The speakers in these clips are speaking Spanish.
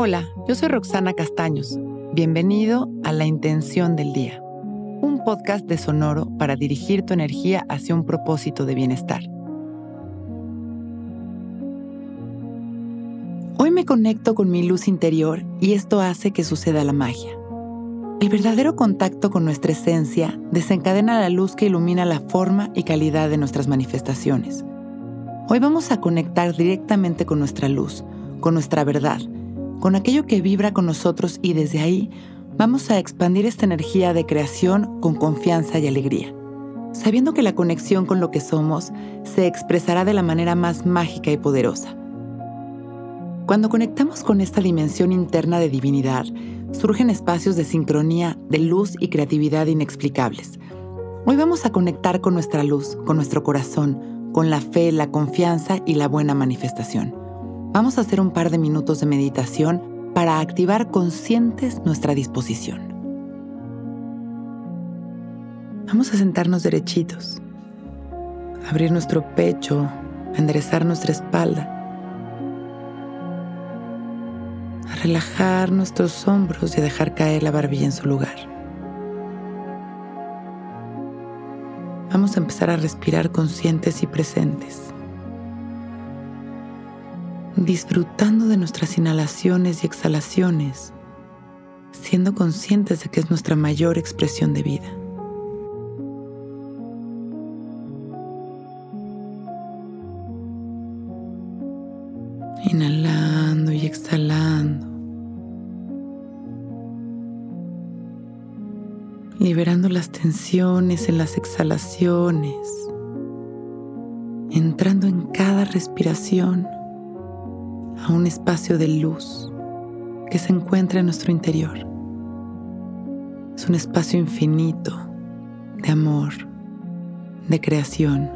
Hola, yo soy Roxana Castaños. Bienvenido a La Intención del Día, un podcast de Sonoro para dirigir tu energía hacia un propósito de bienestar. Hoy me conecto con mi luz interior y esto hace que suceda la magia. El verdadero contacto con nuestra esencia desencadena la luz que ilumina la forma y calidad de nuestras manifestaciones. Hoy vamos a conectar directamente con nuestra luz, con nuestra verdad, con aquello que vibra con nosotros y desde ahí vamos a expandir esta energía de creación con confianza y alegría, sabiendo que la conexión con lo que somos se expresará de la manera más mágica y poderosa. Cuando conectamos con esta dimensión interna de divinidad, surgen espacios de sincronía, de luz y creatividad inexplicables. Hoy vamos a conectar con nuestra luz, con nuestro corazón, con la fe, la confianza y la buena manifestación. Vamos a hacer un par de minutos de meditación para activar conscientes nuestra disposición. Vamos a sentarnos derechitos, abrir nuestro pecho, enderezar nuestra espalda relajar nuestros hombros y a dejar caer la barbilla en su lugar. Vamos a empezar a respirar conscientes y presentes, disfrutando de nuestras inhalaciones y exhalaciones, siendo conscientes de que es nuestra mayor expresión de vida. Inhalando y exhalando. liberando las tensiones en las exhalaciones, entrando en cada respiración a un espacio de luz que se encuentra en nuestro interior. Es un espacio infinito de amor, de creación.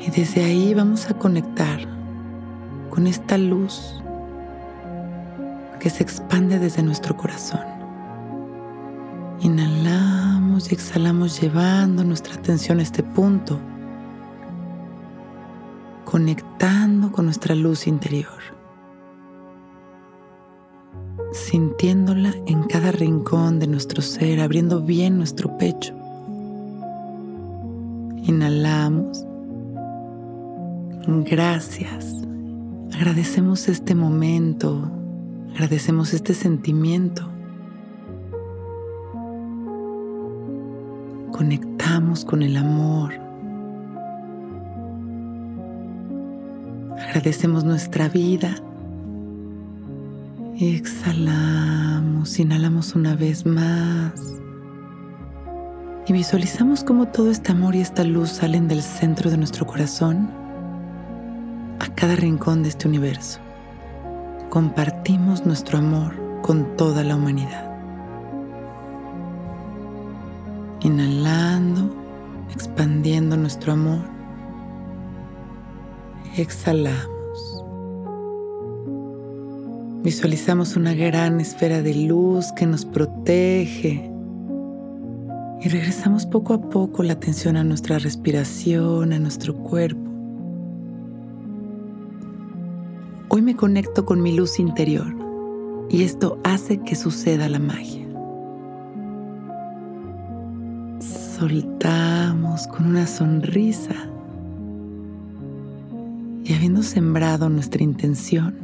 Y desde ahí vamos a conectar con esta luz que se expande desde nuestro corazón. Inhalamos y exhalamos llevando nuestra atención a este punto, conectando con nuestra luz interior, sintiéndola en cada rincón de nuestro ser, abriendo bien nuestro pecho. Inhalamos. Gracias. Agradecemos este momento Agradecemos este sentimiento. Conectamos con el amor. Agradecemos nuestra vida. Exhalamos, inhalamos una vez más. Y visualizamos cómo todo este amor y esta luz salen del centro de nuestro corazón a cada rincón de este universo compartimos nuestro amor con toda la humanidad. Inhalando, expandiendo nuestro amor. Exhalamos. Visualizamos una gran esfera de luz que nos protege. Y regresamos poco a poco la atención a nuestra respiración, a nuestro cuerpo. Hoy me conecto con mi luz interior y esto hace que suceda la magia. Soltamos con una sonrisa y habiendo sembrado nuestra intención,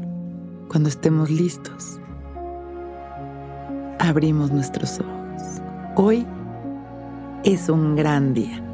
cuando estemos listos, abrimos nuestros ojos. Hoy es un gran día.